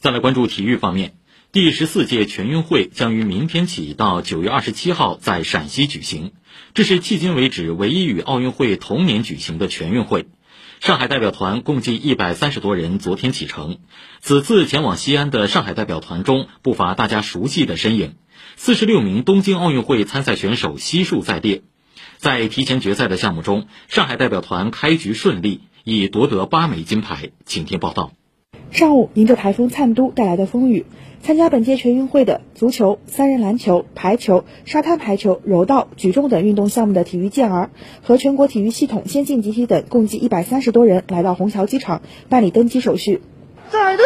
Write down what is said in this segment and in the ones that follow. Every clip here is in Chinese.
再来关注体育方面，第十四届全运会将于明天起到九月二十七号在陕西举行，这是迄今为止唯一与奥运会同年举行的全运会。上海代表团共计一百三十多人昨天启程，此次前往西安的上海代表团中不乏大家熟悉的身影，四十六名东京奥运会参赛选手悉数在列。在提前决赛的项目中，上海代表团开局顺利，已夺得八枚金牌。请听报道。上午，迎着台风灿都带来的风雨，参加本届全运会的足球、三人篮球、排球、沙滩排球、柔道、举重等运动项目的体育健儿和全国体育系统先进集体等共计一百三十多人来到虹桥机场办理登机手续。上海队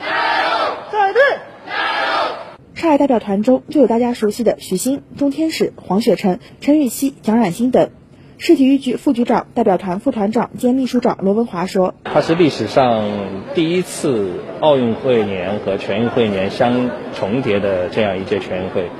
加油！上海队加油！上海代表团中就有大家熟悉的许昕、钟天使、黄雪晨、陈芋汐、蒋冉欣等。市体育局副局长、代表团副团长兼秘书长罗文华说：“它是历史上第一次奥运会年和全运会年相重叠的这样一届全运会，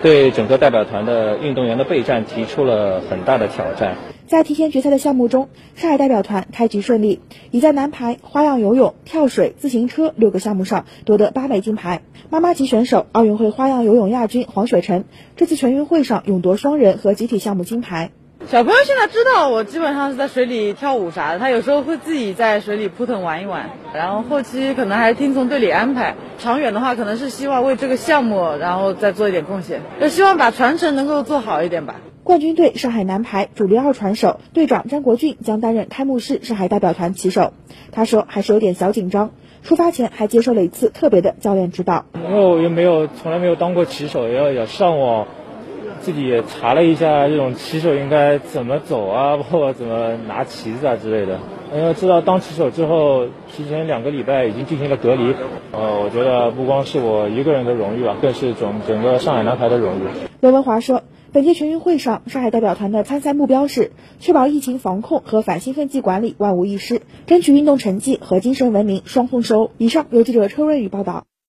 对整个代表团的运动员的备战提出了很大的挑战。在提前决赛的项目中，上海代表团开局顺利，已在男排、花样游泳、跳水、自行车六个项目上夺得八枚金牌。妈妈级选手、奥运会花样游泳亚军黄雪晨，这次全运会上勇夺双人和集体项目金牌。”小朋友现在知道我基本上是在水里跳舞啥的，他有时候会自己在水里扑腾玩一玩，然后后期可能还听从队里安排。长远的话，可能是希望为这个项目然后再做一点贡献，就希望把传承能够做好一点吧。冠军队上海男排主力二传手队长张国俊将担任开幕式上海代表团旗手。他说还是有点小紧张，出发前还接受了一次特别的教练指导。因为我又没有从来没有当过旗手，要要上网。自己也查了一下，这种骑手应该怎么走啊，包括怎么拿旗子啊之类的。因为知道当骑手之后，提前两个礼拜已经进行了隔离。呃，我觉得不光是我一个人的荣誉啊，更是整整个上海男排的荣誉。刘文华说，本届全运会上，上海代表团的参赛目标是确保疫情防控和反兴奋剂管理万无一失，争取运动成绩和精神文明双丰收。以上由记者车润宇报道。